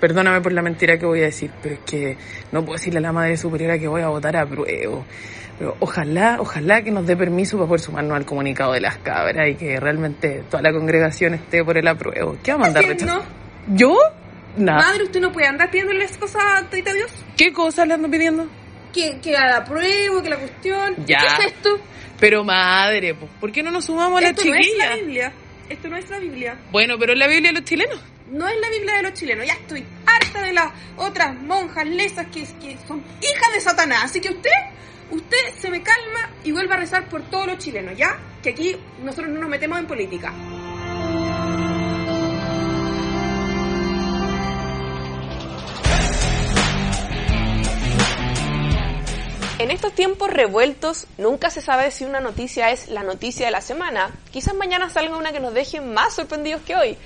Perdóname por la mentira que voy a decir, pero es que no puedo decirle a la madre superiora que voy a votar a prueba. Pero ojalá, ojalá que nos dé permiso para poder sumarnos al comunicado de las cabras y que realmente toda la congregación esté por el apruebo. ¿Qué va a mandar no? ¿Yo? Nada. Madre, usted no puede andar pidiéndoles cosas a Tita Dios. ¿Qué cosas le ando pidiendo? Que, que la prueba, que la cuestión. Ya. ¿Qué es esto? Pero madre, ¿por qué no nos sumamos a la esto no es chiquilla? la Biblia. Esto no es la Biblia. bueno, pero es la Biblia de los chilenos. No es la Biblia de los chilenos. Ya estoy harta de las otras monjas lesas que, que son hijas de Satanás. Así que usted, usted se me calma y vuelva a rezar por todos los chilenos, ¿ya? Que aquí nosotros no nos metemos en política. En estos tiempos revueltos, nunca se sabe si una noticia es la noticia de la semana. Quizás mañana salga una que nos deje más sorprendidos que hoy.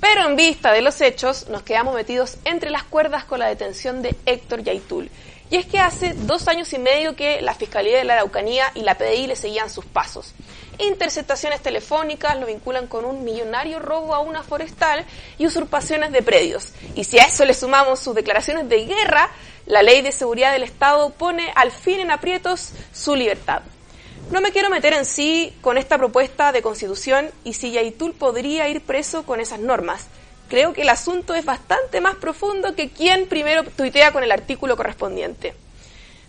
Pero en vista de los hechos, nos quedamos metidos entre las cuerdas con la detención de Héctor Yaitul. Y es que hace dos años y medio que la Fiscalía de la Araucanía y la PDI le seguían sus pasos. Interceptaciones telefónicas lo vinculan con un millonario robo a una forestal y usurpaciones de predios. Y si a eso le sumamos sus declaraciones de guerra, la ley de seguridad del Estado pone al fin en aprietos su libertad. No me quiero meter en sí con esta propuesta de constitución y si Yaitul podría ir preso con esas normas. Creo que el asunto es bastante más profundo que quien primero tuitea con el artículo correspondiente.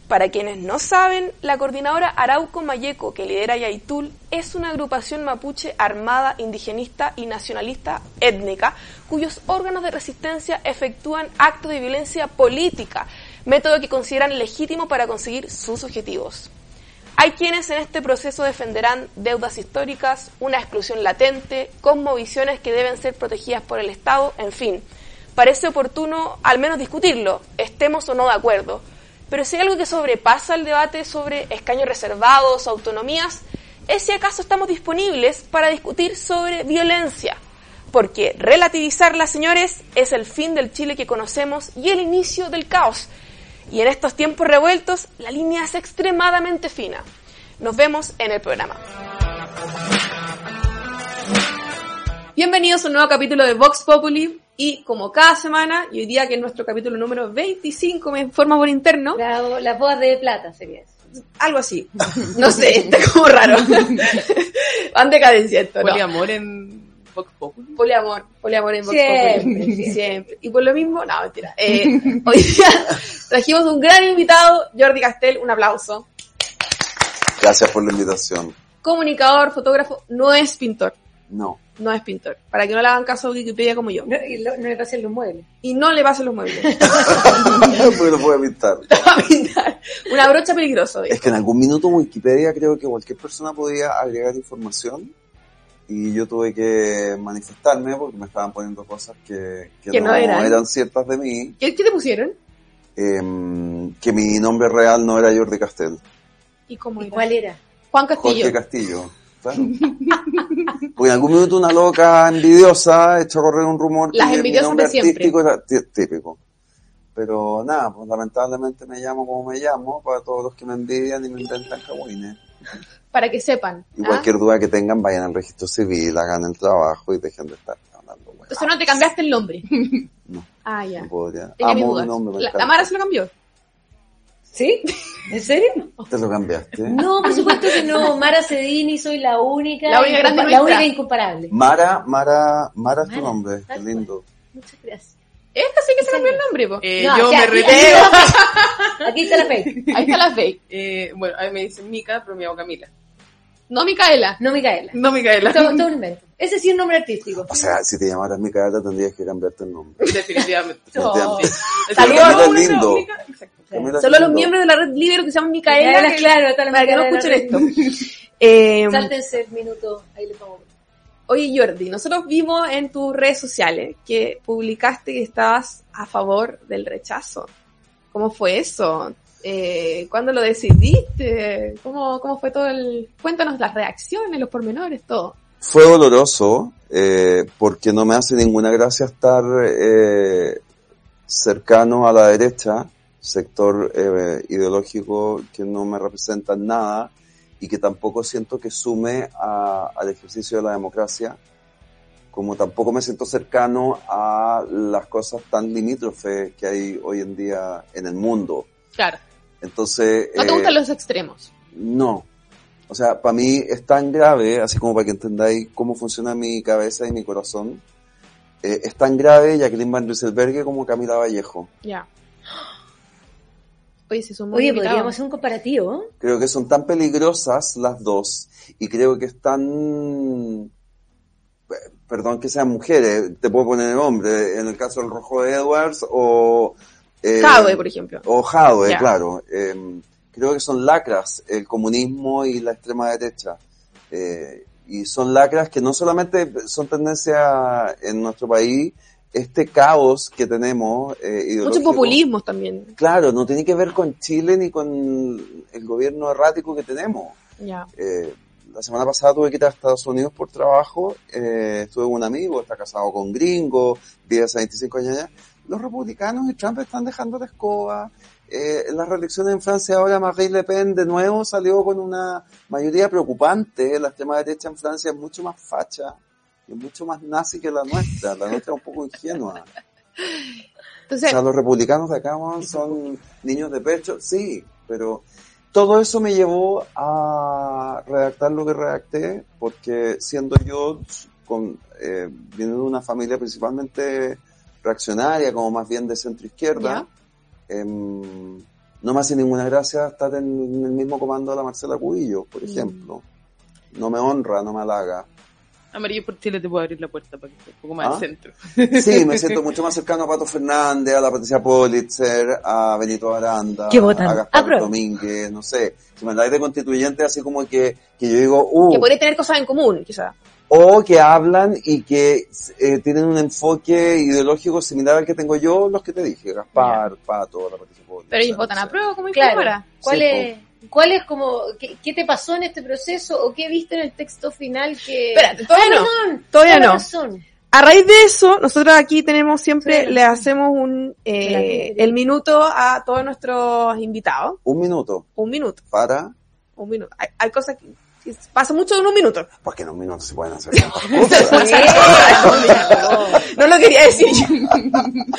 Para quienes no saben, la coordinadora Arauco Mayeco, que lidera Yaitul, es una agrupación mapuche armada, indigenista y nacionalista étnica, cuyos órganos de resistencia efectúan actos de violencia política, método que consideran legítimo para conseguir sus objetivos. Hay quienes en este proceso defenderán deudas históricas, una exclusión latente, cosmovisiones que deben ser protegidas por el Estado, en fin. Parece oportuno al menos discutirlo, estemos o no de acuerdo. Pero si hay algo que sobrepasa el debate sobre escaños reservados, autonomías, es si acaso estamos disponibles para discutir sobre violencia. Porque relativizarla, señores, es el fin del Chile que conocemos y el inicio del caos. Y en estos tiempos revueltos, la línea es extremadamente fina. Nos vemos en el programa. Bienvenidos a un nuevo capítulo de Vox Populi. Y como cada semana, y hoy día que es nuestro capítulo número 25, me informa por interno, La, la boda de plata sería eso. algo así. No sé, está como raro. Van decadencia esto, ¿no? Poliamor en Vox Populi. Poliamor, poliamor en Vox Siempre, Populi. siempre. Siempre. Y por lo mismo, no, mentira. Eh, hoy día trajimos un gran invitado, Jordi Castel, un aplauso. Gracias por la invitación. Comunicador, fotógrafo, no es pintor. No. No es pintor. Para que no le hagan caso a Wikipedia como yo. No, y lo- no le pasen los muebles. Y no le pasen los muebles. Porque no puedo pintar. Va a pintar. Una brocha peligrosa. Es que en algún minuto Wikipedia creo que cualquier persona podía agregar información y yo tuve que manifestarme porque me estaban poniendo cosas que, que Que no no, eran. eran. ciertas de mí. ¿Qué, qué te pusieron? Em, que mi nombre real no era Jordi Castel. ¿Y cómo ¿Y era? cuál era? Juan Castillo. Jorge Castillo. Claro. Porque en algún minuto una loca envidiosa echó a correr un rumor Las envidiosas de siempre. típico. Pero nada, pues lamentablemente me llamo como me llamo para todos los que me envidian y me inventan cagüines. Para que sepan. Y ¿ah? cualquier duda que tengan, vayan al registro civil, hagan el trabajo y dejen de estar hablando. Entonces no te cambiaste el nombre. No, Ah, ya. no podría. Amo mi nombre, me La, encanta. la Mara se lo cambió. ¿Sí? ¿En serio? ¿Te lo cambiaste? No, por supuesto que no. Mara Cedini, soy la única. La única grande incompa- nuestra. La única incomparable. Mara, Mara, Mara es tu nombre, qué lindo. Muchas gracias. Esta sí que se cambió el nombre, po. Eh, No, yo o sea, me aquí- retiro. Aquí está la fe. Ahí está la fake. Eh, bueno, a mí me dicen Mica, pero me llamo Camila. No Micaela. No Micaela. No Micaela. Todo, todo un invento. Ese sí es un nombre artístico. O sea, si te llamaras Micaela tendrías que cambiarte el nombre. Definitivamente. Definitivamente. Uno, lindo. Mica, exacto. Camila Solo los miembros de la red líder que se llaman Micaela, Micaela, que- claro, para que no escuchen esto. Eh, Sáltense el minuto. Ahí le pongo. oye Jordi, nosotros vimos en tus redes sociales que publicaste que estabas a favor del rechazo. ¿Cómo fue eso? Eh, ¿Cuándo lo decidiste? ¿Cómo, ¿Cómo fue todo el...? Cuéntanos las reacciones, los pormenores, todo. Fue doloroso eh, porque no me hace ninguna gracia estar eh, cercano a la derecha, sector eh, ideológico que no me representa en nada y que tampoco siento que sume a- al ejercicio de la democracia como tampoco me siento cercano a las cosas tan limítrofes que hay hoy en día en el mundo. Claro. Entonces... No te eh, gustan los extremos. No. O sea, para mí es tan grave, así como para que entendáis cómo funciona mi cabeza y mi corazón, eh, es tan grave Jacqueline Van Rieselberghe como Camila Vallejo. Ya. Oye, si son muy Oye, podríamos hacer un comparativo. Creo que son tan peligrosas las dos y creo que están... eh, Perdón que sean mujeres, te puedo poner el hombre, en el caso del Rojo Edwards o... eh, Jadwe, por ejemplo. O Jadwe, claro. Eh, creo que son lacras el comunismo y la extrema derecha. Eh, y son lacras que no solamente son tendencia en nuestro país, este caos que tenemos eh, Muchos populismos también. Claro, no tiene que ver con Chile ni con el gobierno errático que tenemos. Ya. Eh, la semana pasada tuve que ir a Estados Unidos por trabajo, eh, estuve con un amigo, está casado con gringo, vive hace 25 años allá. Los republicanos y Trump están dejando la escoba. Eh, en las reelecciones en Francia ahora Marine Le Pen de nuevo salió con una mayoría preocupante. La extrema derecha en Francia es mucho más facha es mucho más nazi que la nuestra. La nuestra es un poco ingenua. O Entonces, sea, los republicanos de acá son niños de pecho, sí, pero todo eso me llevó a redactar lo que redacté, porque siendo yo, con, eh, viendo de una familia principalmente reaccionaria, como más bien de centro izquierda, em, no me hace ninguna gracia estar en, el mismo comando de la Marcela Cubillo, por ejemplo. No me honra, no me halaga. Amarillo por Chile te puedo abrir la puerta para que esté un poco más ¿Ah? al centro. Sí, me siento mucho más cercano a Pato Fernández, a la Patricia Pulitzer, a Benito Aranda, ¿Qué votan? a Gaspar Apruebo. Domínguez, no sé. Si me habláis de constituyente, así como que, que yo digo, uh, que podría tener cosas en común, quizá. o que hablan y que eh, tienen un enfoque ideológico similar al que tengo yo, los que te dije, Gaspar, Pato, la Patricia Pulitzer. Pero ellos votan no a prueba como Claro. ¿Cuál Sí, es, cuál es como, qué, qué te pasó en este proceso o qué viste en el texto final que... Espérate, todavía Ah, no. Todavía no. razón. A raíz de eso, nosotros aquí tenemos siempre, Sí. le hacemos un, eh, el minuto a todos nuestros invitados. Un minuto Un minuto, para, un minuto. Hay, hay cosas que, pasa mucho en un minuto. porque en un minuto se pueden hacer tantas cosas. no lo quería decir yo.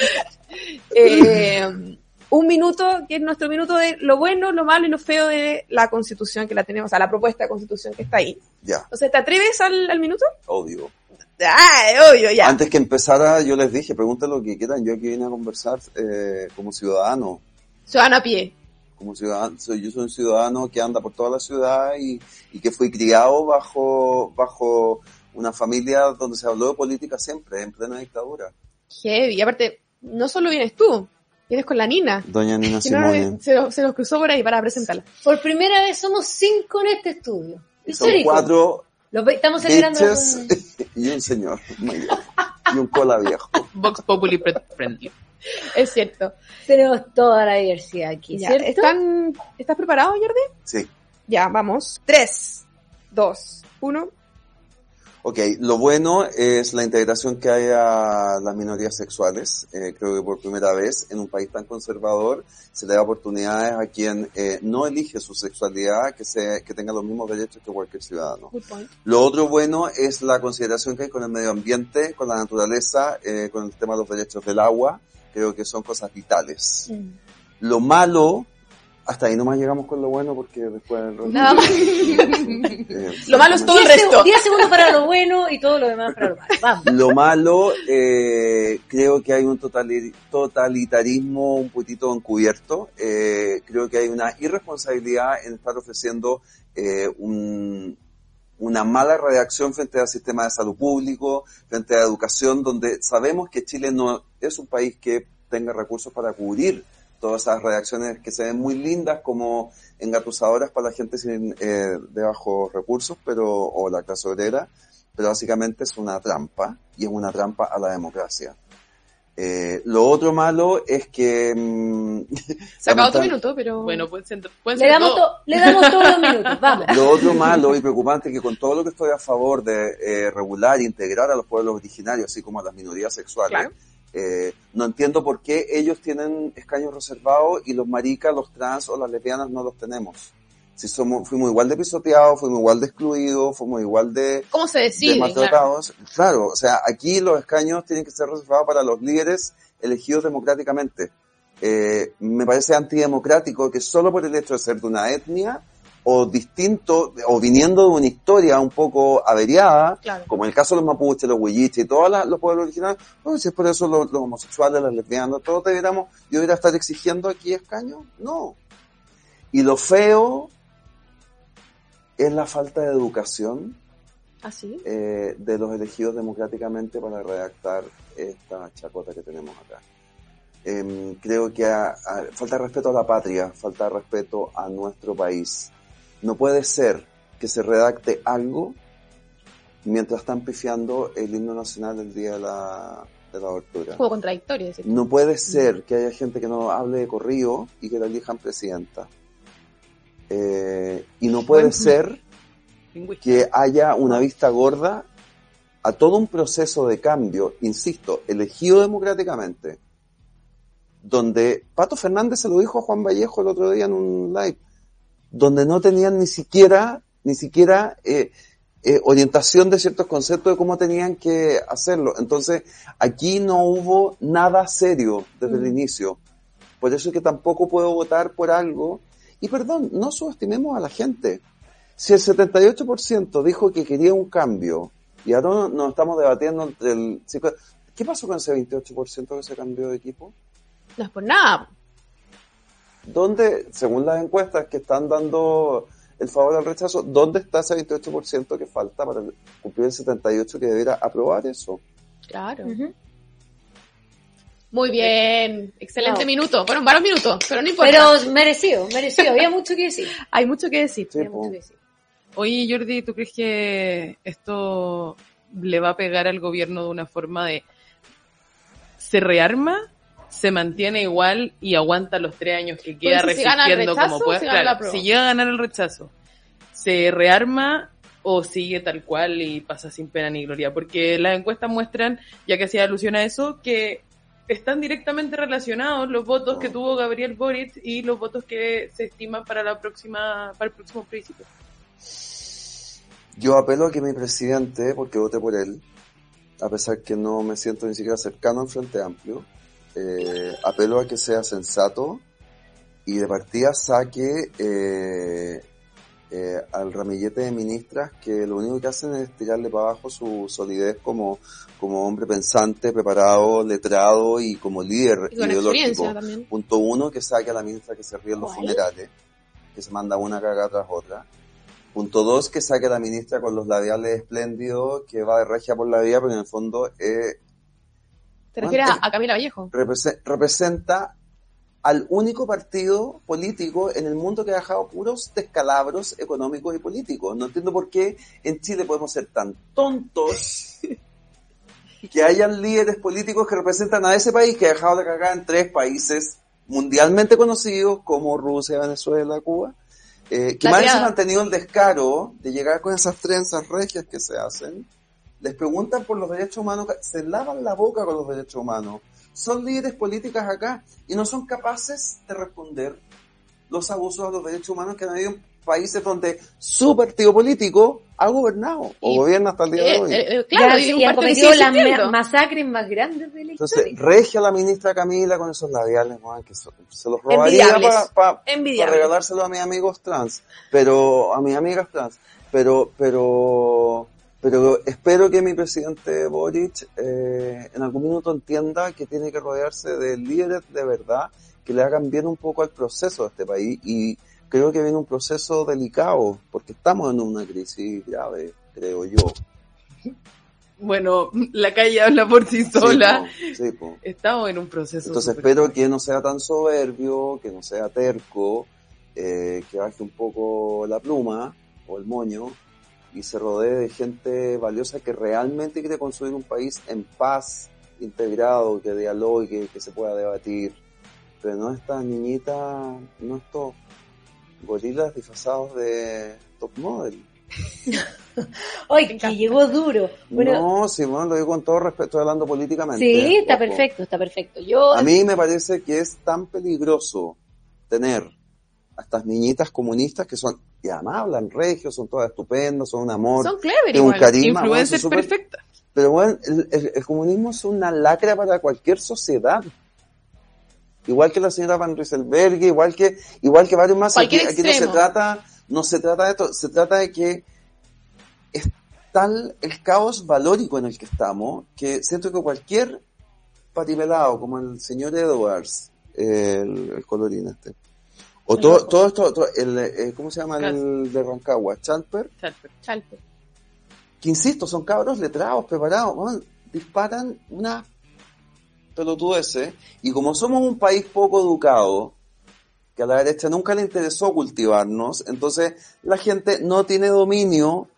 Eh, un minuto, que es nuestro minuto de lo bueno, lo malo y lo feo de la constitución que la tenemos, o sea, la propuesta de constitución que está ahí. ya, Entonces, ¿te atreves al, al minuto? obvio. Ah, obvio, ya. Antes que empezara, yo les dije, pregunten lo que quieran. Yo aquí vine a conversar eh, como ciudadano. Ciudadano a pie. Como ciudadano, soy, yo soy un ciudadano que anda por toda la ciudad y, y que fui criado bajo, bajo una familia donde se habló de política siempre, en plena dictadura. Heavy. Y aparte, no solo vienes tú, vienes con la Nina. Doña Nina no, Simone. se, se nos cruzó por ahí para presentarla. Por primera vez somos cinco en este estudio. Son Histórico. cuatro Lo estamos celebrando un- y un señor mayor. Y un cola viejo. Vox Populi friendly. Es cierto. Tenemos toda la diversidad aquí, Ya, ¿cierto? ¿Están, ¿Estás preparado, Jordi? Sí. Ya, vamos. Tres, dos, uno. Ok, lo bueno es la integración que hay a las minorías sexuales. Eh, creo que por primera vez en un país tan conservador se le da oportunidades a quien eh, no elige su sexualidad que, se, que tenga los mismos derechos que cualquier ciudadano. Lo otro bueno es la consideración que hay con el medio ambiente, con la naturaleza, eh, con el tema de los derechos del agua. Creo que son cosas vitales. Mm. Lo malo, hasta ahí nomás llegamos con lo bueno porque después... Eh, Lo malo es todo el resto. diez segundos para lo bueno y todo lo demás para lo malo. Vamos. Lo malo, eh, creo que hay un totali- totalitarismo un poquitito encubierto. Eh, creo que hay una irresponsabilidad en estar ofreciendo eh, un- una mala reacción frente al sistema de salud público, frente a la educación, donde sabemos que Chile no es un país que tenga recursos para cubrir todas esas reacciones que se ven muy lindas como engatusadoras para la gente sin, eh, de bajos recursos, pero, o la clase obrera, pero básicamente es una trampa, y es una trampa a la democracia. Eh, lo otro malo es que... mm, Se acabó lamentab- minuto, pero... Bueno, pueden ser, pueden Le damos, dos. to- le damos todos los minutos, vamos. Lo otro malo y preocupante es que con todo lo que estoy a favor de eh, regular e integrar a los pueblos originarios, así como a las minorías sexuales, Claro. Eh, no entiendo por qué ellos tienen escaños reservados y los maricas, los trans o las lesbianas no los tenemos. Si somos, fuimos igual de pisoteados, fuimos igual de excluidos, fuimos igual de, ¿Cómo se de decide? Claro. maltratados. Claro. o sea, aquí los escaños tienen que ser reservados para los líderes elegidos democráticamente. Eh, me parece antidemocrático que solo por el hecho de ser de una etnia o distinto, o viniendo de una historia un poco averiada, Claro. como en el caso de los mapuches, los huilliches y todos los pueblos originarios, pues si es por eso los, los homosexuales, las lesbianas, todos debiéramos, yo debería estar exigiendo aquí escaños, no. Y lo feo es la falta de educación ¿Ah, sí? eh, de los elegidos democráticamente para redactar esta chacota que tenemos acá. Em, creo que falta respeto a la patria, falta respeto a nuestro país. No puede ser que se redacte algo mientras están pifiando el himno nacional el día de la, de la abertura. Como contradictorio. No puede ser que haya gente que no hable de corrido y que la elijan presidenta. Eh, y no puede ser que haya una vista gorda a todo un proceso de cambio, insisto, elegido democráticamente, donde Pato Fernández se lo dijo a Juan Vallejo el otro día en un live, donde no tenían ni siquiera, ni siquiera eh, eh, orientación de ciertos conceptos de cómo tenían que hacerlo. Entonces, aquí no hubo nada serio desde el inicio. Por eso es que tampoco puedo votar por algo. Y perdón, no subestimemos a la gente. Si el 78% dijo que quería un cambio, y ahora no- nos estamos debatiendo entre el... ¿Qué pasó con ese 28% que se cambió de equipo? No es por nada. ¿Dónde, según las encuestas que están dando el favor al rechazo, dónde está ese 28% que falta para cumplir el 78% que debiera aprobar eso? Claro. Muy bien. Excelente minuto. Fueron varios minutos, pero no importa. Pero merecido, merecido. Había mucho que decir. Hay mucho que decir. Sí, Había mucho que decir. Oye, Jordi, ¿tú crees que esto le va a pegar al gobierno de una forma de se rearma, se mantiene igual y aguanta los tres años que queda Pues si resistiendo rechazo, como pueda? si Claro, si llega a ganar el rechazo, ¿se rearma o sigue tal cual y pasa sin pena ni gloria? Porque las encuestas muestran, ya que hacía alusión a eso, que están directamente relacionados los votos que tuvo Gabriel Boric y los votos que se estiman para la próxima para el próximo plebiscito. Yo apelo a que mi presidente, porque voté por él, a pesar que no me siento ni siquiera cercano al Frente Amplio, eh, apelo a que sea sensato y de partida saque eh, eh, al ramillete de ministras que lo único que hacen es tirarle para abajo su solidez como, como hombre pensante, preparado, letrado y como líder Y ideológico. Punto uno, que saque a la ministra que se ríe en los funerales, que se manda una cagada tras otra. Punto dos, que saque a la ministra con los labiales espléndidos, que va de regia por la vida, pero en el fondo eh, ¿Te refieres a, a Camila Vallejo? represe- representa al único partido político en el mundo que ha dejado puros descalabros económicos y políticos. No entiendo por qué en Chile podemos ser tan tontos que hayan líderes políticos que representan a ese país que ha dejado de cagar en tres países mundialmente conocidos como Rusia, Venezuela, Cuba, eh, que más encima han tenido el descaro de llegar con esas trenzas regias que se hacen, les preguntan por los derechos humanos, se lavan la boca con los derechos humanos, son líderes políticas acá y no son capaces de responder los abusos a los derechos humanos que han habido en países donde su partido político ha gobernado o Y- gobierna hasta el día de Eh, hoy. eh, eh, claro, y y ha cometido las ma- masacres más grandes de la Entonces, historia. regia la ministra Camila con esos labiales, weón, que so- se los robaría para Envidiable. regalárselos a mis amigos trans, pero a mis amigas trans. Pero, pero, pero espero que mi presidente Boric eh, en algún minuto entienda que tiene que rodearse de líderes de verdad que le hagan bien un poco al proceso de este país y creo que viene un proceso delicado porque estamos en una crisis grave, creo yo. Bueno, la calle habla por sí sola. Sí, po, sí, po. Estamos en un proceso. Entonces espero que no sea tan soberbio, que no sea terco, eh, que baje un poco la pluma o el moño y se rodee de gente valiosa que realmente quiere construir un país en paz, integrado, que dialogue, que se pueda debatir. Pero no esta niñita, no estos gorilas disfrazados de top model. Ay, que llegó duro. Bueno, no, Simón, lo digo con todo respeto, hablando políticamente. sí, está perfecto, está perfecto. Yo, A mí me parece que es tan peligroso tener a estas niñitas comunistas que son, y además hablan regio, son todas estupendas, son un amor, Son clever es un igual. carisma, Influencers bueno, perfectas. Pero bueno, el, el- el comunismo es una lacra para cualquier sociedad. Igual que la señora Van Rieselberg, igual que, igual que varios más. Aquí, no se trata, no se trata de esto, se trata de que es tal el caos valórico en el que estamos, que siento que cualquier patipelado, como el señor Edwards, el, el colorín este, o todo, todo esto, todo- el, eh, ¿cómo se llama el de Rancagua? Chalper, Chalpe. que insisto, son cabros letrados, preparados, disparan una pelotudeces, y como somos un país poco educado, que a la derecha nunca le interesó cultivarnos, entonces la gente no tiene dominio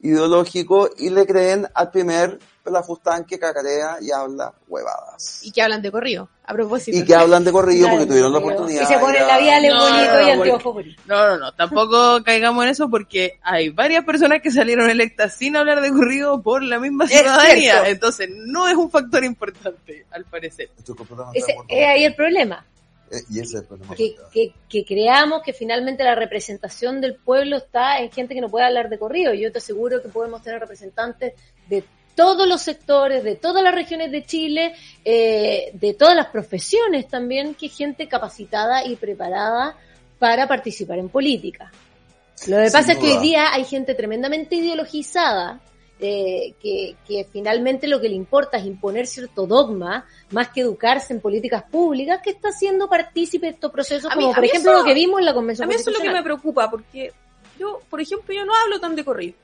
ideológico y le creen al primer pelafustán que cacarea y habla huevadas. Y que hablan de corrido, a propósito. Y que hablan de corrido porque tuvieron la oportunidad. Y se ponen grabar. labiales No, bonitos no, y porque- anteojos bonitos. No, no, no, tampoco caigamos en eso porque hay varias personas que salieron electas sin hablar de corrido por la misma ciudadanía. Entonces no es un factor importante, al parecer. Ese, es ahí el problema. Eh, y ese es el problema. que, que, que creamos que finalmente la representación del pueblo está en gente que no puede hablar de corrido. Yo te aseguro que podemos tener representantes de todos los sectores, de todas las regiones de Chile, eh, de todas las profesiones también, que gente capacitada y preparada para participar en política. Lo que Sin pasa es que hoy día hay gente tremendamente ideologizada, eh, que, que finalmente lo que le importa es imponer cierto dogma, más que educarse en políticas públicas, que está siendo partícipe de estos procesos, A mí- como a por mí ejemplo eso- lo que vimos en la Convención A mí eso es lo que me preocupa, porque yo, por ejemplo, yo no hablo tan de corrido.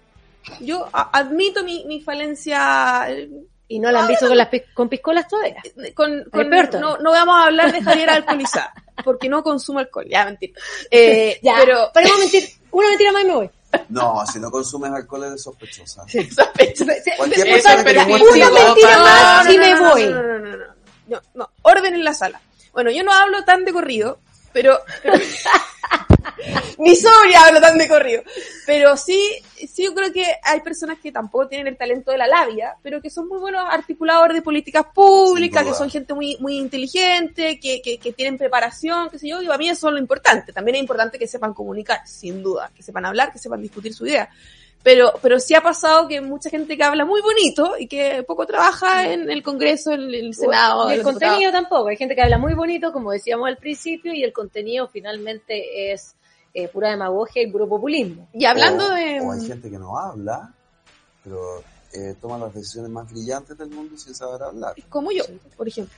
Yo admito mi, mi falencia eh, Y no la han visto con, las, pi- con piscolas todavía. con, con- todavía. no, no vamos a hablar de Javier alcoholizada, porque no consumo alcohol, ya mentira. Eh, Ya, pero paremos de mentir. Una mentira más y me voy. No, si no consumes alcohol eres sospechosa. Sospecho. Cualquier Esa- persona que pero te una mentira más y me voy. No, no, no, no, no, no, no, orden en la sala. Bueno, yo no hablo tan de corrido, pero, pero- ni sobria hablo tan de corrido, pero sí, sí yo creo que hay personas que tampoco tienen el talento de la labia, pero que son muy buenos articuladores de políticas públicas, que son gente muy, muy inteligente, que, que, que tienen preparación, qué sé yo, y a mí eso es lo importante. También es importante que sepan comunicar, sin duda, que sepan hablar, que sepan discutir su idea. Pero, pero sí ha pasado que mucha gente que habla muy bonito y que poco trabaja en el Congreso, en el Senado. Y el diputados. contenido tampoco. Hay gente que habla muy bonito, como decíamos al principio, y el contenido finalmente es eh, pura demagogia y puro populismo. Y hablando o, de... o hay gente que no habla, pero eh, toma las decisiones más brillantes del mundo sin saber hablar. Como yo, por ejemplo.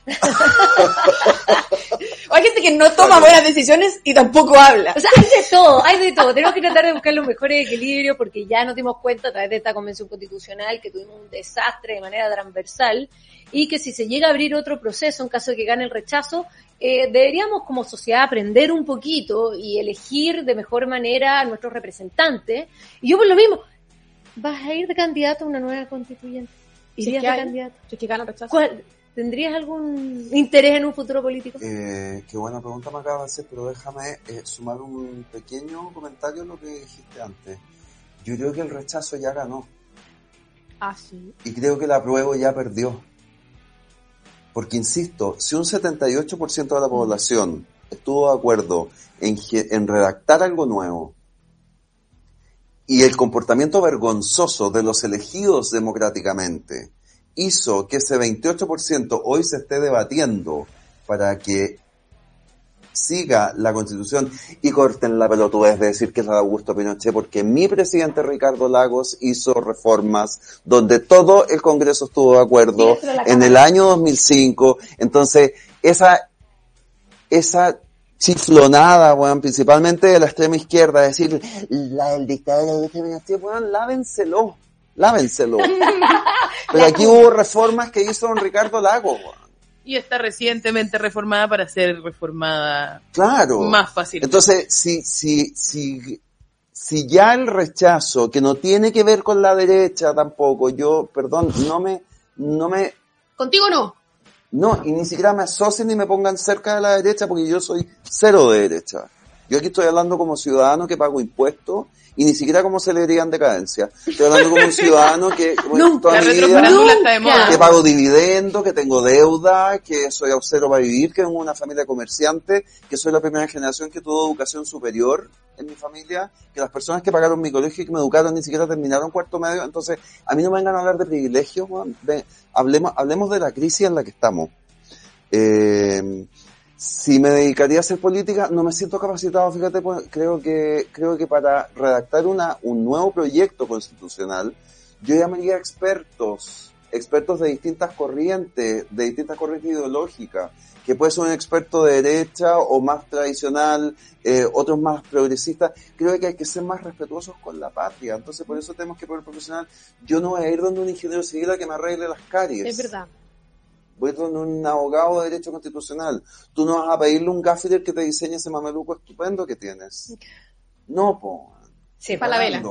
o hay gente que no toma buenas decisiones y tampoco habla. O sea, hay de todo, hay de todo. Tenemos que tratar de buscar los mejores equilibrios porque ya nos dimos cuenta a través de esta convención constitucional que tuvimos un desastre de manera transversal y que si se llega a abrir otro proceso en caso de que gane el rechazo, eh, deberíamos como sociedad aprender un poquito y elegir de mejor manera a nuestros representantes. Y yo por lo mismo, ¿vas a ir de candidato a una nueva constituyente? Si es ¿Irías que de hay- candidato? si es que rechazo. ¿Cuál- ¿Tendrías algún interés en un futuro político? Eh, qué buena pregunta me acabas de hacer, pero déjame eh, sumar un pequeño comentario a lo que dijiste antes. Yo creo que el rechazo ya ganó Ah, sí. y creo que el apruebo ya perdió. Porque, insisto, si un 78% de la población estuvo de acuerdo en, en redactar algo nuevo y el comportamiento vergonzoso de los elegidos democráticamente hizo que ese 28% hoy se esté debatiendo para que siga la constitución y corten la pelotudez de decir que es la de Augusto Pinochet porque mi presidente Ricardo Lagos hizo reformas donde todo el Congreso estuvo de acuerdo en el año 2005 entonces esa esa chiflonada, weón, principalmente de la extrema izquierda, decir la del dictador de Augusto Pinochet, weón, lávenselo, lávenselo. Pero aquí hubo reformas que hizo don Ricardo Lagos, weón. Y está recientemente reformada para ser reformada Claro. más fácil. Entonces, si, si, si, si ya el rechazo, que no tiene que ver con la derecha tampoco, yo, perdón, no me, no me, Contigo no. No, y ni siquiera me asocien ni me pongan cerca de la derecha porque yo soy cero de derecha. Yo aquí estoy hablando como ciudadano que pago impuestos y ni siquiera como celebridad en decadencia. Estoy hablando como un ciudadano que bueno, toda mi vida, que pago dividendo, que tengo deuda, que soy ausero para vivir, que tengo una familia comerciante, que soy la primera generación que tuvo educación superior en mi familia, que las personas que pagaron mi colegio y que me educaron ni siquiera terminaron cuarto medio. Entonces, a mí no me vengan a hablar de privilegios, hablemos, hablemos de la crisis en la que estamos. Eh, si me dedicaría a hacer política, no me siento capacitado, fíjate, pues, creo que, creo que para redactar una, un nuevo proyecto constitucional, yo llamaría expertos, expertos de distintas corrientes, de distintas corrientes ideológicas, que puede ser un experto de derecha o más tradicional, eh, otros más progresistas. Creo que hay que ser más respetuosos con la patria. Entonces, por eso tenemos que poner profesional. Yo no voy a ir donde un ingeniero civil a que me arregle las caries. Es verdad voy con un abogado de derecho constitucional. Tú no vas a pedirle un gaffiter que te diseñe ese mameluco estupendo que tienes. No, po. Sí, para la vela.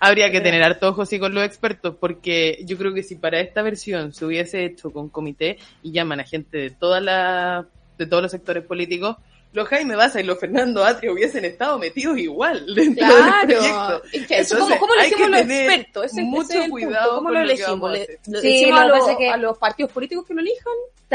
Habría que tener harto ojos sí con los expertos, porque yo creo que si para esta versión se hubiese hecho con comité y llaman a gente de toda la, de todos los sectores políticos, los Jaime Baza y los Fernando Atria hubiesen estado metidos igual dentro claro. del proyecto. Eso, ¿cómo, ¿Cómo elegimos los expertos? Ese, mucho ese es el cuidado punto. ¿Cómo con lo lo que elegimos? vamos a Le, hacer. le Sí, decimos lo a, que los, pasa es que- a los partidos políticos que lo elijan,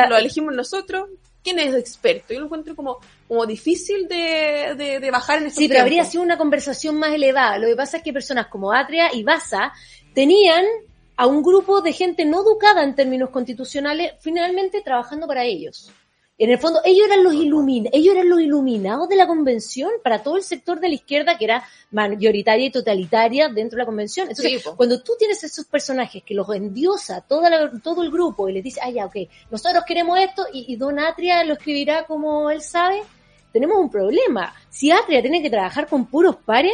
lo elegimos nosotros. ¿Quién es experto? Yo lo encuentro como, como difícil de, de, de bajar en estos Sí, pero habría tiempos. sido una conversación más elevada. Lo que pasa es que personas como Atria y Baza tenían a un grupo de gente no educada en términos constitucionales finalmente trabajando para ellos. En el fondo, ellos eran los ilumin ellos eran los iluminados de la convención para todo el sector de la izquierda que era mayoritaria y totalitaria dentro de la convención. Entonces, Sí, cuando tú tienes esos personajes que los endiosa toda la- todo el grupo y les dice, ah, ya, ok, nosotros queremos esto y, y Don Atria lo escribirá como él sabe, tenemos un problema. Si Atria tiene que trabajar con puros pares,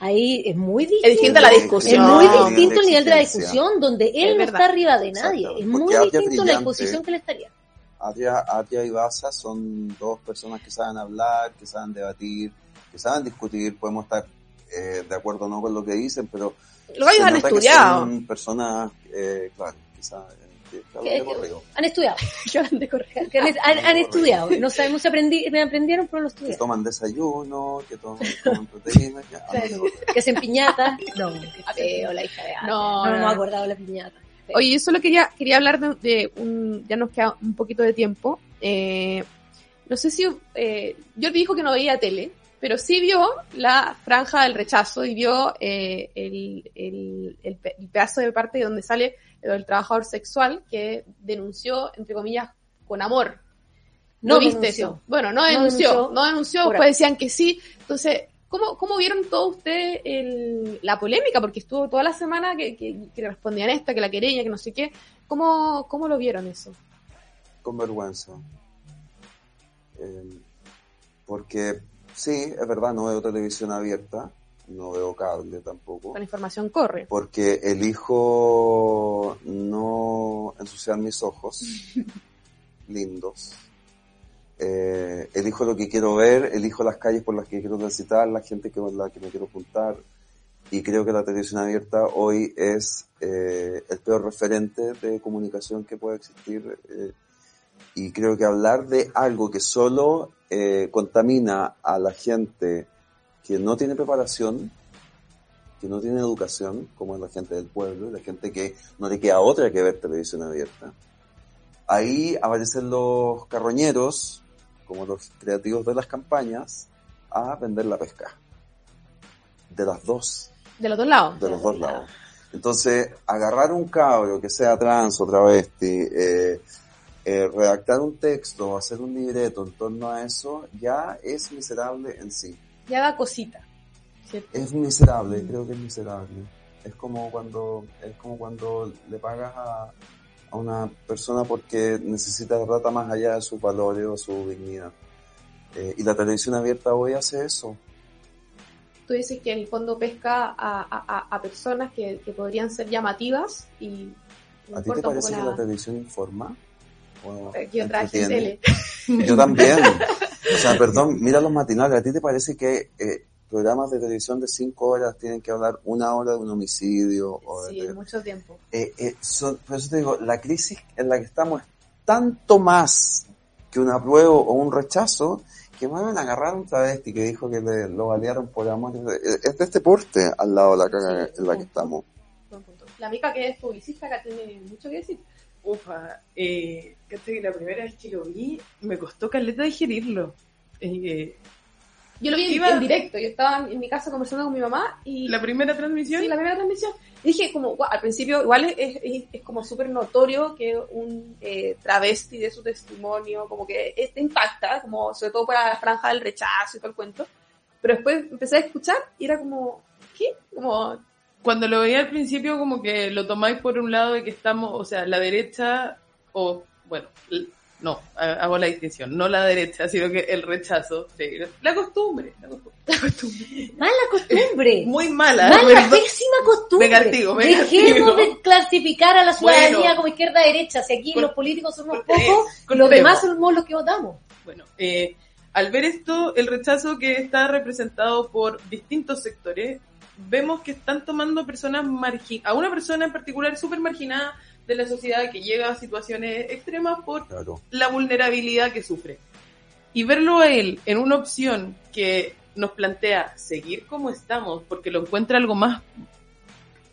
ahí es muy difícil. Es distinta la discusión. Es muy No, distinto el nivel de la discusión, donde él Es no verdad. está arriba de nadie. Exacto, Es muy distinto la disposición que él estaría. Atia, Atia y Baza son dos personas que saben hablar, que saben debatir, que saben discutir, podemos estar eh, de acuerdo o no con lo que dicen, pero Los gallos han que estudiado. son personas, eh, claro, que saben, que, que hablan Que- de corrido, Han estudiado. Que de correr. Que han, han- han estudiado. No sabemos si aprendi- me aprendieron, pero lo que estudiaron. toman desayuno, que toman, toman proteínas, que. Que hacen piñata. No, la hija de Atria. No, no, no, me he acordado de la piñata. Oye, yo solo quería, quería hablar de, de un, ya nos queda un poquito de tiempo. Eh, no sé si, eh, yo dijo que no veía tele, pero sí vio la franja del rechazo y vio eh, el, el, el pe- el pedazo de parte donde sale el trabajador sexual que denunció, entre comillas, con amor. ¿No, No viste denunció. eso? Bueno, no No denunció, denunció. no denunció, después decían que sí. Entonces, ¿cómo, cómo vieron todos ustedes el- la polémica? Porque estuvo toda la semana que, que, que respondían esta, que la quereña, que no sé qué. ¿Cómo, cómo lo vieron eso? con vergüenza. Eh, porque sí, es verdad, no veo televisión abierta, no veo cable tampoco, La información corre. porque elijo no ensuciar mis ojos lindos. Eh, elijo lo que quiero ver, elijo las calles por las que quiero transitar, la gente que, con la que me quiero juntar. Y creo que la televisión abierta hoy es eh, el peor referente de comunicación que puede existir. eh, y creo que hablar de algo que solo eh, contamina a la gente que no tiene preparación, que no tiene educación, como es la gente del pueblo, la gente que no le queda otra que ver televisión abierta. Ahí aparecen los carroñeros, como los creativos de las campañas, a vender la pesca. De las dos De los dos lados. de los dos lados. Entonces, agarrar un cabro que sea trans o travesti, eh, eh, redactar un texto, hacer un libreto en torno a eso, ya es miserable en sí. Ya da cosita. ¿cierto? Es miserable, creo que es miserable. Es como cuando, es como cuando le pagas a, a una persona porque necesita plata más allá de sus valores o su dignidad. Eh, y la televisión abierta hoy hace eso. Tú dices que en el fondo pesca a, a, personas que, que podrían ser llamativas y... ¿A ti te parece que la- la televisión informa? ¿O que yo entretiene? tele. Yo también. O sea, perdón, mira los matinales. ¿A ti te parece que eh, programas de televisión de cinco horas tienen que hablar una hora de un homicidio? O de- Sí, mucho tiempo. eh, eh, son- por eso te digo, la crisis en la que estamos es tanto más que un apruebo o un rechazo, que me van a agarrar un travesti que dijo que le, lo balearon por amor. Es es de este porte al lado de la caga en la que estamos. Buen punto. La mica que es publicista acá tiene mucho que decir. Ufa, eh, que la primera vez que lo vi me costó caleta digerirlo. Eh, Yo lo vi en- en directo, yo estaba en mi casa conversando con mi mamá y la primera transmisión, Sí, la primera transmisión. Dije, como, guau, al principio, igual es, es, es como súper notorio que un eh, travesti de su testimonio, como que es- te impacta, como sobre todo para la franja del rechazo y todo el cuento. Pero después empecé a escuchar y era como, ¿qué? Como, cuando lo veía al principio como que lo tomáis por un lado de que estamos, o sea, la derecha o, bueno, no, ha- hago la distinción, no la derecha, sino que el rechazo, de, la costumbre, la costumbre. Mala costumbre. Muy mala, Mala, pésima costumbre. Me castigo, me Dejemos castigo. de clasificar a la ciudadanía Bueno. como izquierda-derecha. Si aquí Con- los políticos somos con- eh, pocos, con los demás somos los que votamos. Bueno, eh, al ver esto, el rechazo que está representado por distintos sectores, vemos que están tomando personas margin a una persona en particular súper marginada de la sociedad que llega a situaciones extremas por Claro. la vulnerabilidad que sufre. Y verlo a él en una opción que nos plantea seguir como estamos, porque lo encuentra algo más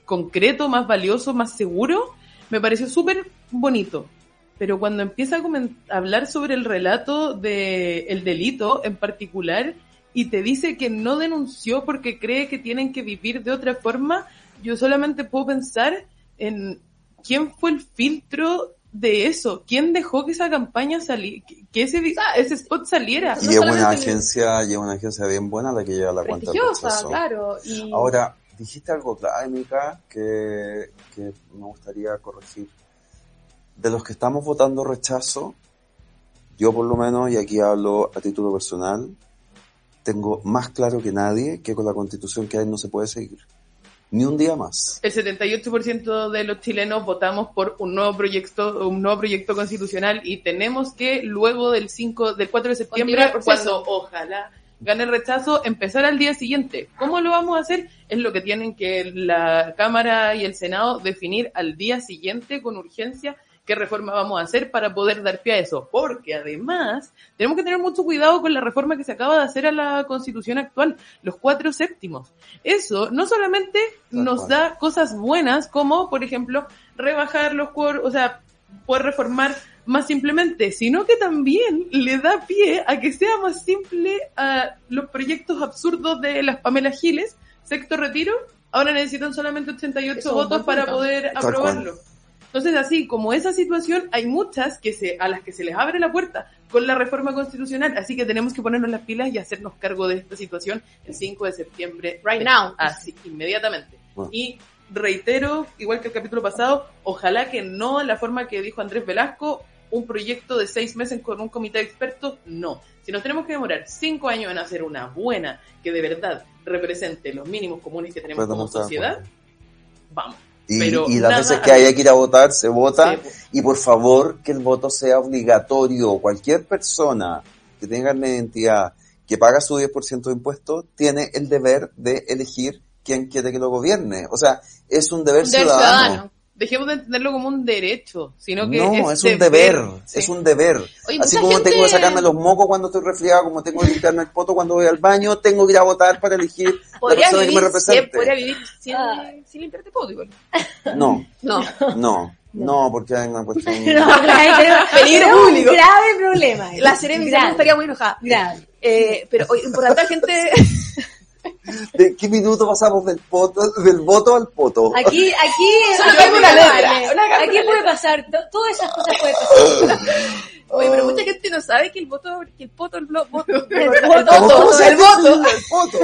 concreto, más valioso, más seguro, me pareció súper bonito. Pero cuando empieza a hablar sobre el relato del el delito en particular y te dice que no denunció porque cree que tienen que vivir de otra forma, yo solamente puedo pensar en quién fue el filtro de eso, quién dejó que esa campaña saliera, que ese, vi- ese spot saliera. Y No es una agencia, y es una agencia bien buena la que lleva la cuenta claro. Y, Ahora, dijiste algo clave, Mica, que, que me gustaría corregir. De los que estamos votando rechazo, yo por lo menos, y aquí hablo a título personal, tengo más claro que nadie que con la constitución que hay no se puede seguir. Ni un día más. El 78% de los chilenos votamos por un nuevo proyecto, un nuevo proyecto constitucional y tenemos que luego del 5, del 4 de septiembre, cuando ojalá gane el rechazo, empezar al día siguiente. ¿Cómo lo vamos a hacer? Es lo que tienen que la Cámara y el Senado definir al día siguiente con urgencia qué reforma vamos a hacer para poder dar pie a eso. Porque además tenemos que tener mucho cuidado con la reforma que se acaba de hacer a la constitución actual, los cuatro séptimos. Eso no solamente nos da cosas buenas como, por ejemplo, rebajar los quórum, o sea, poder reformar más simplemente, sino que también le da pie a que sea más simple a los proyectos absurdos de las Pamela Giles, sexto retiro, ahora necesitan solamente 88 Eso es un buen votos para poder aprobarlo. Entonces, así como esa situación, hay muchas que se, a las que se les abre la puerta con la reforma constitucional, así que tenemos que ponernos las pilas y hacernos cargo de esta situación el 5 de septiembre. Right now. Así, inmediatamente. Bueno. Y reitero, igual que el capítulo pasado, ojalá que no la forma que dijo Andrés Velasco, un proyecto de seis meses con un comité de expertos, no. Si nos tenemos que demorar cinco años en hacer una buena que de verdad represente los mínimos comunes que tenemos como Completamente de sociedad, vamos. Y, Pero y las nada- veces que haya que ir a votar, se vota. Sí, pues. Y por favor, que el voto sea obligatorio. Cualquier persona que tenga una identidad que paga su 10% de impuestos tiene el deber de elegir quién quiere que lo gobierne. O sea, es un deber Un deber ciudadano. ciudadano. Dejemos de entenderlo como un derecho, sino que No, es, es, un deber, sí. es un deber. Oye, Así como gente- tengo que sacarme los mocos cuando estoy resfriado, como tengo que limpiarme el poto cuando voy al baño, tengo que ir a votar para elegir la persona que me represente. sí, podría vivir sin, Ay. sin limpiarte poto, igual. No, No. no, no, porque hay una cuestión... No, claro, tenemos- Peligro tenemos público. Un grave problema. La Grave, estaría muy enojada. Grave. Eh, pero oye, importante la gente... ¿De qué minuto pasamos del, poto, del voto al poto? Aquí, aquí, Solo una puede letra, una aquí puede pasar, to- todas esas cosas pueden pasar. Oye, pero mucha gente no sabe que el voto, que el voto, el voto, el El voto, voto, ¿Cómo- cómo se el voto. el voto?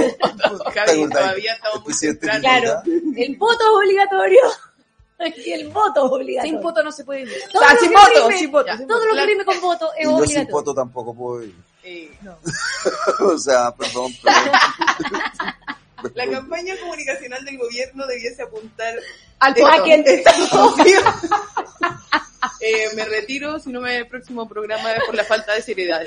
Javi, ¿Te todavía estamos El muy. Claro, el voto es obligatorio. Aquí el voto es obligatorio. Sin voto no se puede vivir. Todo O sea, lo sin que voto, sin voto. Todo voto. lo que rime con voto Y es yo sin obligatorio. voto tampoco puedo ir. Eh, o sea, perdón, perdón. La campaña comunicacional del gobierno debiese apuntar Al obvio. eh, me retiro si no me el próximo programa es por la falta de seriedad.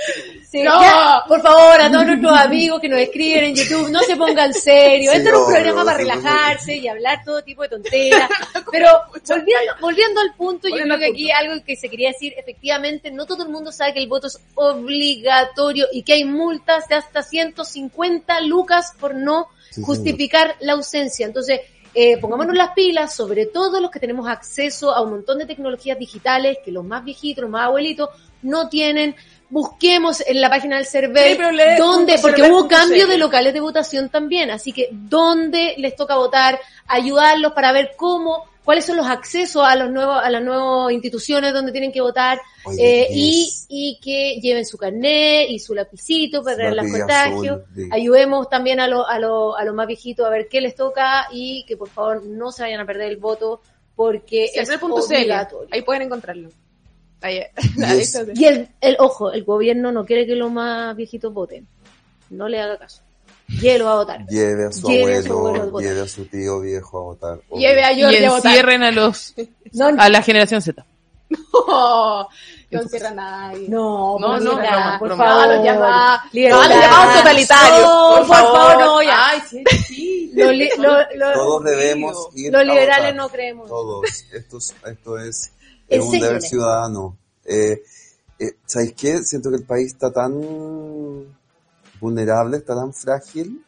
Sí, ¡No! ya, por favor, a todos nuestros amigos que nos escriben en YouTube, no se pongan serios. Sí, este es un programa para relajarse y hablar todo tipo de tonteras. Pero volviendo, volviendo al punto, yo creo que aquí algo que se quería decir, efectivamente, no todo el mundo sabe que el voto es obligatorio y que hay multas de hasta 150 lucas por no Sí, señor. justificar la ausencia. Entonces, eh, pongámonos las pilas, sobre todo los que tenemos acceso a un montón de tecnologías digitales que los más viejitos, los más abuelitos, no tienen. Busquemos en la página del CERVEL www.cervel.cl. dónde, porque hubo cambio de locales de votación también, así que dónde les toca votar, ayudarlos para ver cómo, cuáles son los accesos a los nuevos, a las nuevas instituciones donde tienen que votar, Oye, eh, y, yes. y que lleven su carnet y su lapicito para los contagios. sí. Ayudemos también a, los a, los a los más viejitos a ver qué les toca y que por favor no se vayan a perder el voto porque es obligatorio. ahí pueden encontrarlo. Ahí, Y ahí es- está. Y el, el ojo, el gobierno no quiere que los más viejitos voten. No le haga caso. Llévelo a votar. Lleve a su Lleve a su abuelo, abuelo a votar. lleve a su tío viejo a votar. Lleve a Y Jordi a votar. encierren a los, No, a la generación Z. No, no encierra a nadie. no, No, por no, por broma. favor. Libertad. no, los totalitarios. No, por favor, no, ya. Ay, sí, sí. Lo li- lo- lo- Todos debemos ir los a liberales votar. no creemos. Todos. Esto es, esto es, es un deber ciudadano. Eh, eh, ¿Sabéis qué? Siento que el país está tan vulnerable, está tan frágil,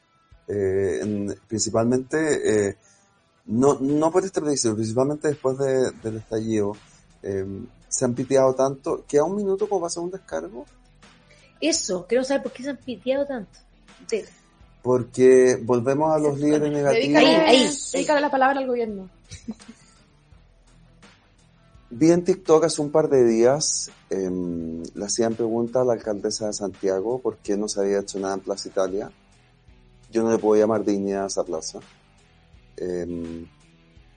eh, en- principalmente, eh, no, no por este plebiscito, principalmente después de- del estallido, eh, se han piteado tanto que a un minuto como pasa un descargo, Eso, quiero saber por qué se han piteado tanto. Porque volvemos a los líderes negativos. Ahí, ahí. Dedícale la palabra al gobierno. Vi en TikTok hace un par de días, em, le hacían pregunta a la alcaldesa de Santiago por qué no se había hecho nada en Plaza Italia. Yo no le puedo llamar dignidad a esa plaza. Em,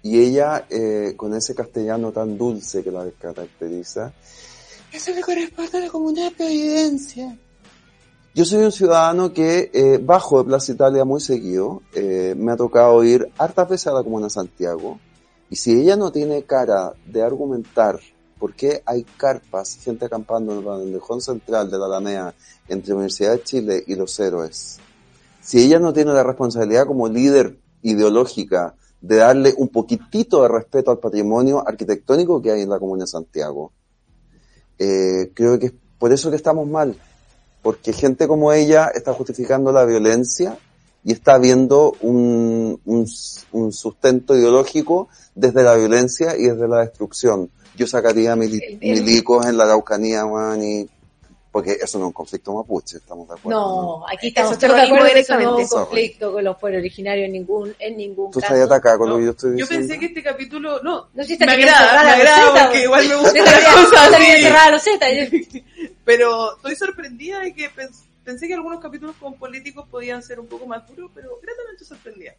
y ella, eh, con ese castellano tan dulce que la caracteriza, eso le corresponde a la comunidad de Providencia. Yo soy un ciudadano que eh, bajo de Plaza Italia muy seguido. eh, me ha tocado ir hartas veces a la Comuna de Santiago. Y si ella no tiene cara de argumentar por qué hay carpas, gente acampando en el bandejón central de la Alameda entre Universidad de Chile y los héroes, si ella no tiene la responsabilidad como líder ideológica de darle un poquitito de respeto al patrimonio arquitectónico que hay en la Comuna de Santiago, eh, creo que es por eso que estamos mal, porque gente como ella está justificando la violencia y está viendo un, un, un sustento ideológico desde la violencia y desde la destrucción. Yo sacaría mili- milicos en la Araucanía, weón, y porque eso no es un conflicto mapuche, estamos de acuerdo. No, aquí estamos es todos de acuerdo eso no es un directamente. conflicto con los pueblos originarios en ningún, en ningún Tú caso. estás atacada con lo No, que yo estoy Yo diciendo. pensé que este capítulo, no, No sé si me agrada, me agrada porque igual me Yo gustan te las cosas yo así. la. Yo- Pero estoy sorprendida de que pensé que algunos capítulos con políticos podían ser un poco más duros, pero gratamente sorprendida.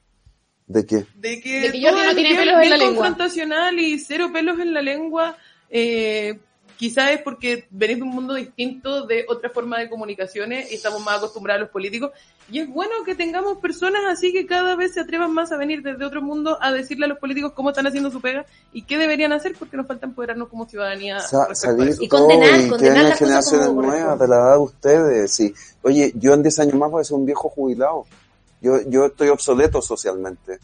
¿De qué? De que, De que todo no es tiene pelos en bien la lengua. confrontacional y cero pelos en la lengua, eh, quizás es porque venís de un mundo distinto, de otra forma de comunicaciones y estamos más acostumbrados a los políticos. Y es bueno que tengamos personas así que cada vez se atrevan más a venir desde otro mundo a decirle a los políticos cómo están haciendo su pega y qué deberían hacer porque nos falta empoderarnos como ciudadanía. Sa- salir. Y todo condenar, y que condenar vengan las generaciones nuevas de la edad de ustedes. Sí. Oye, yo en 10 años más voy a ser un viejo jubilado. Yo, yo estoy obsoleto socialmente.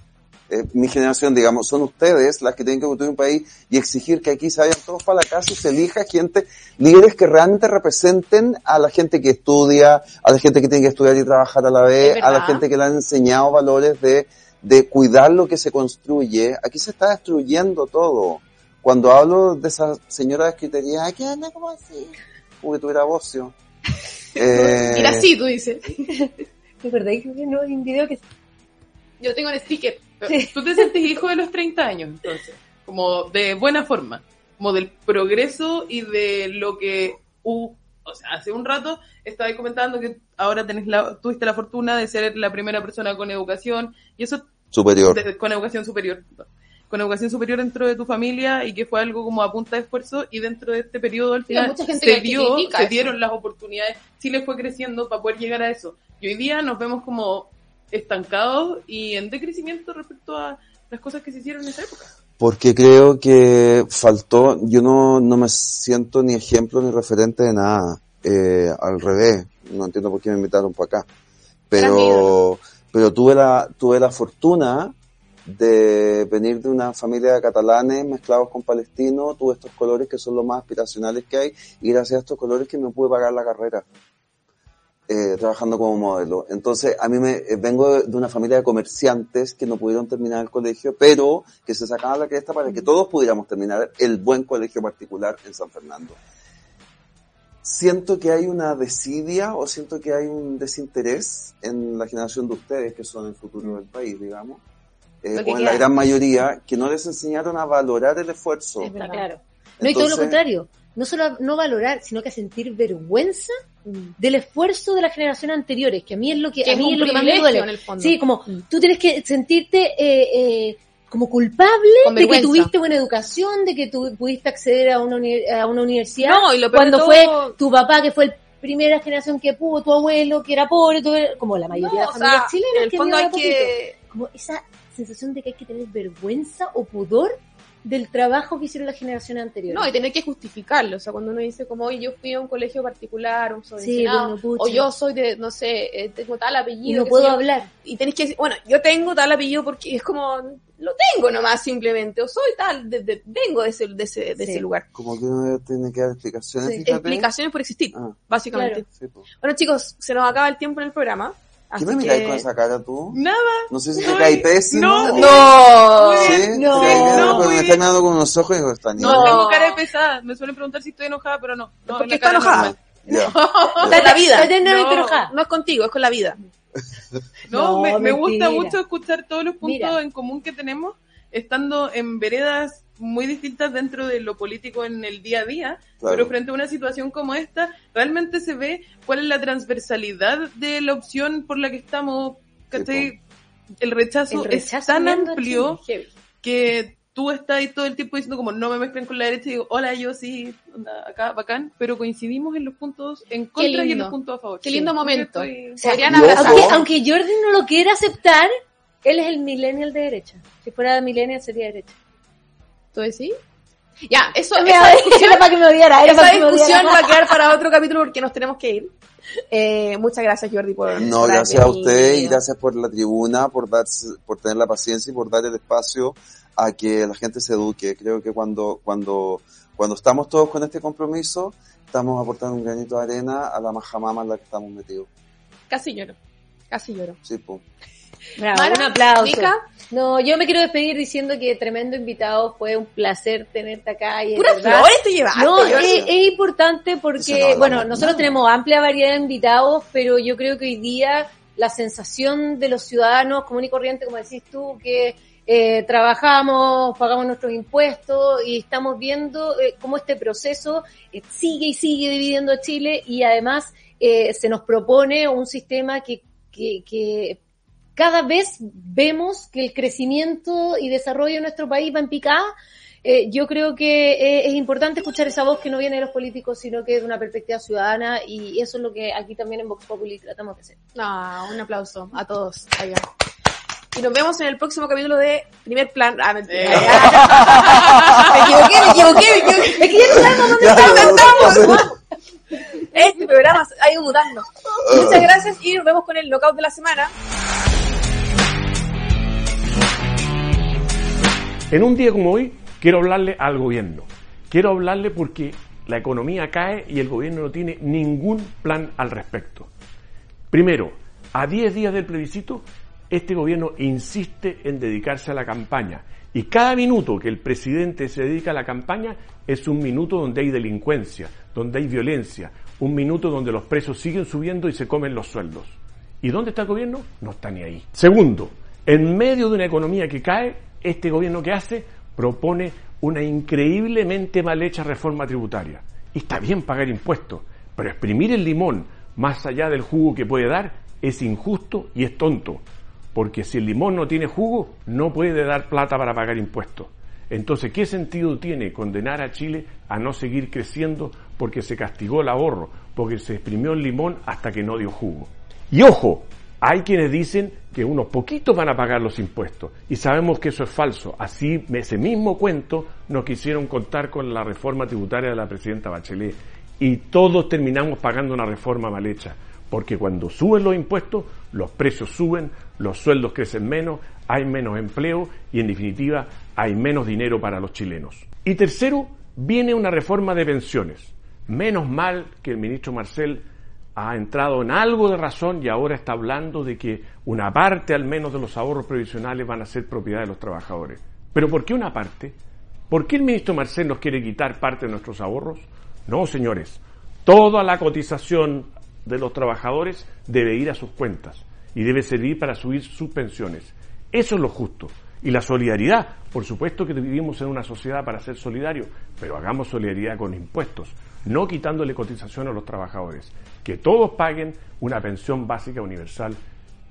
Eh, mi generación, digamos, son ustedes las que tienen que construir un país y exigir que aquí se vayan todos para la casa y se elija gente, líderes que realmente representen a la gente que estudia, a la gente que tiene que estudiar y trabajar a la vez, a la gente que le han enseñado valores de, de cuidar lo que se construye. Aquí se está destruyendo todo. Cuando hablo de esa señora de escritería, ¿qué anda como así? Como que tuviera bocio. Eh, Mira, sí, tú dices. Es verdad que no hay un video que Yo tengo el sticker. Tú te sientes hijo de los 30 años, entonces, como de buena forma, como del progreso y de lo que, uh, o sea, hace un rato estaba comentando que ahora tenés la, tuviste la fortuna de ser la primera persona con educación, y eso superior. de- con educación superior, con educación superior dentro de tu familia y que fue algo como a punta de esfuerzo y dentro de este periodo al final mucha gente se dio, se dieron las oportunidades, Chile fue creciendo para poder llegar a eso. Y hoy día nos vemos como estancados y en decrecimiento respecto a las cosas que se hicieron en esa época. Porque creo que faltó, yo no, no me siento ni ejemplo ni referente de nada. Eh, al revés, no entiendo por qué me invitaron para acá. Pero, pero tuve la, tuve la fortuna de venir de una familia de catalanes mezclados con palestinos, tuve estos colores que son los más aspiracionales que hay y gracias a estos colores que me pude pagar la carrera. Eh, trabajando como modelo. Entonces, a mí me eh, vengo de una familia de comerciantes que no pudieron terminar el colegio, pero que se sacaban la cresta para que todos pudiéramos terminar el buen colegio particular en San Fernando. Siento que hay una desidia o siento que hay un desinterés en la generación de ustedes, que son el futuro del país, digamos, eh, o en la gran mayoría, que no les enseñaron a valorar el esfuerzo. Es verdad. Claro. No, y todo lo contrario. No solo no valorar, sino que sentir vergüenza del esfuerzo de las generaciones anteriores, que a mí es lo que, a mí es, lo que más me duele. Sí, como mm. tú tienes que sentirte eh, eh, como culpable de que tuviste buena educación, de que tú pudiste acceder a una, a una universidad, no, y lo cuando fue tu papá que fue el primera generación que pudo, tu abuelo que era pobre, como la mayoría de las familias chilenas. En el fondo hay que... Como esa sensación de que hay que tener vergüenza o pudor del trabajo que hicieron las generaciones anteriores. No, y tener que justificarlo. O sea, cuando uno dice como, oye, yo fui a un colegio particular, un sí, o yo soy de, no sé, eh, tengo tal apellido. Y no puedo hablar. Y tenés que decir, bueno, yo tengo tal apellido porque es como, lo tengo nomás simplemente, o soy tal, de, vengo de ese, de ese, de ese lugar. Como que uno tiene que dar explicaciones. Explicaciones por existir, ah. básicamente. Bueno, chicos, se nos acaba el tiempo en el programa. ¿Qué me miras con esa cara tú? Nada. No sé si te cae pésimo. No, no. ¿Sí? No. no, no me está mirando con unos ojos y digo, está No, tengo cara de pesada. Me suelen preguntar si estoy enojada, pero no. no ¿Por qué está enojada? No. Está la vida. No, no es contigo, es con la vida. No, me, me gusta mucho escuchar todos los puntos en común que tenemos estando en veredas muy distintas dentro de lo político en el día a día, pero frente a una situación como esta, realmente se ve cuál es la transversalidad de la opción por la que estamos, el, rechazo es tan amplio que tú estás ahí todo el tiempo diciendo como no me mezclen con la derecha y digo, hola, yo sí, acá, bacán, pero coincidimos en los puntos en contra y en los puntos a favor. Qué lindo momento. aunque, aunque Jordi no lo quiera aceptar, él es el millennial de derecha. Si fuera millennial sería derecha. ¿Tú decís? Ya, eso, esa discusión, para que me odiara, esa discusión va a quedar para otro capítulo porque nos tenemos que ir. Eh, muchas gracias Jordi por no gracias a usted y gracias por la tribuna por dar por tener la paciencia y por dar el espacio a que la gente se eduque creo que cuando cuando cuando estamos todos con este compromiso estamos aportando un granito de arena a la majamama en la que estamos metidos casi lloro casi lloro sí pues un aplauso. No, yo me quiero despedir diciendo que tremendo invitado, fue un placer tenerte acá. Y Pura flores te llevaste. No, es, importante porque, bueno, nosotros tenemos amplia variedad de invitados, pero yo creo que hoy día la sensación de los ciudadanos común y corriente, como decís tú, que eh, trabajamos, pagamos nuestros impuestos y estamos viendo eh, cómo este proceso eh, sigue y sigue dividiendo a Chile y además se nos propone un sistema que, que, que cada vez vemos que el crecimiento y desarrollo de nuestro país va en picada. Eh, yo creo que eh, es importante escuchar esa voz que no viene de los políticos, sino que es de una perspectiva ciudadana y eso es lo que aquí también en Vox Populi tratamos de hacer. Ah, un aplauso a todos. Y nos vemos en el próximo capítulo de Primer Plan. Ah, mentira. Eh. me equivoqué, me equivoqué, me equivoqué. Es que ya no sabemos dónde estamos. Este programa ha ido mutando. Muchas gracias y nos vemos con el knockout de la semana. En un día como hoy, quiero hablarle al gobierno. Quiero hablarle porque la economía cae y el gobierno no tiene ningún plan al respecto. Primero, a 10 días del plebiscito, este gobierno insiste en dedicarse a la campaña. Y cada minuto que el presidente se dedica a la campaña es un minuto donde hay delincuencia, donde hay violencia, un minuto donde los presos siguen subiendo y se comen los sueldos. ¿Y dónde está el gobierno? No está ni ahí. Segundo, en medio de una economía que cae, este gobierno que hace propone una increíblemente mal hecha reforma tributaria. Y está bien pagar impuestos, pero exprimir el limón más allá del jugo que puede dar es injusto y es tonto, porque si el limón no tiene jugo, no puede dar plata para pagar impuestos. Entonces, ¿qué sentido tiene condenar a Chile a no seguir creciendo porque se castigó el ahorro, porque se exprimió el limón hasta que no dio jugo? Y ojo, Hay quienes dicen que unos poquitos van a pagar los impuestos y sabemos que eso es falso. Así, ese mismo cuento nos quisieron contar con la reforma tributaria de la presidenta Bachelet y todos terminamos pagando una reforma mal hecha, porque cuando suben los impuestos, los precios suben, los sueldos crecen menos, hay menos empleo y en definitiva hay menos dinero para los chilenos. Y tercero, viene una reforma de pensiones. Menos mal que el ministro Marcel ha entrado en algo de razón y ahora está hablando de que una parte al menos de los ahorros previsionales van a ser propiedad de los trabajadores. Pero ¿por qué una parte? ¿Por qué el ministro Marcel nos quiere quitar parte de nuestros ahorros? No, señores, toda la cotización de los trabajadores debe ir a sus cuentas y debe servir para subir sus pensiones. Eso es lo justo. Y la solidaridad, por supuesto que vivimos en una sociedad para ser solidarios, pero hagamos solidaridad con impuestos, no quitándole cotización a los trabajadores. Que todos paguen una pensión básica universal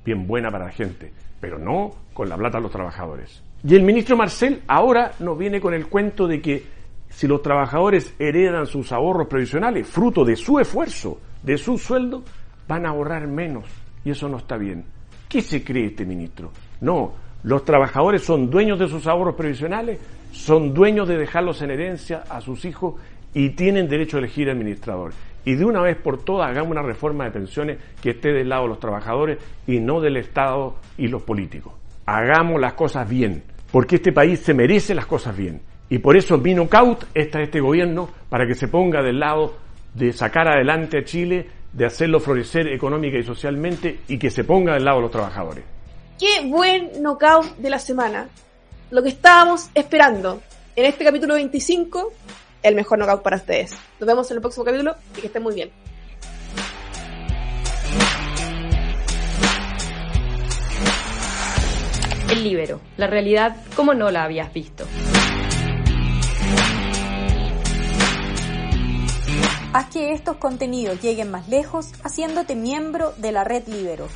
bien buena para la gente, pero no con la plata a los trabajadores. Y el ministro Marcel ahora nos viene con el cuento de que si los trabajadores heredan sus ahorros previsionales, fruto de su esfuerzo, de su sueldo, van a ahorrar menos. Y eso no está bien. ¿Qué se cree este ministro? No, los trabajadores son dueños de sus ahorros previsionales, son dueños de dejarlos en herencia a sus hijos y tienen derecho a elegir administrador. Y de una vez por todas hagamos una reforma de pensiones que esté del lado de los trabajadores y no del Estado y los políticos. Hagamos las cosas bien, porque este país se merece las cosas bien. Y por eso mi knockout está este gobierno para que se ponga del lado de sacar adelante a Chile, de hacerlo florecer económica y socialmente y que se ponga del lado de los trabajadores. Qué buen knockout de la semana. Lo que estábamos esperando en este capítulo 25, el mejor knockout para ustedes. Nos vemos en el próximo capítulo y que estén muy bien. El libero, la realidad como no la habías visto. Haz que estos contenidos lleguen más lejos haciéndote miembro de la red Libero.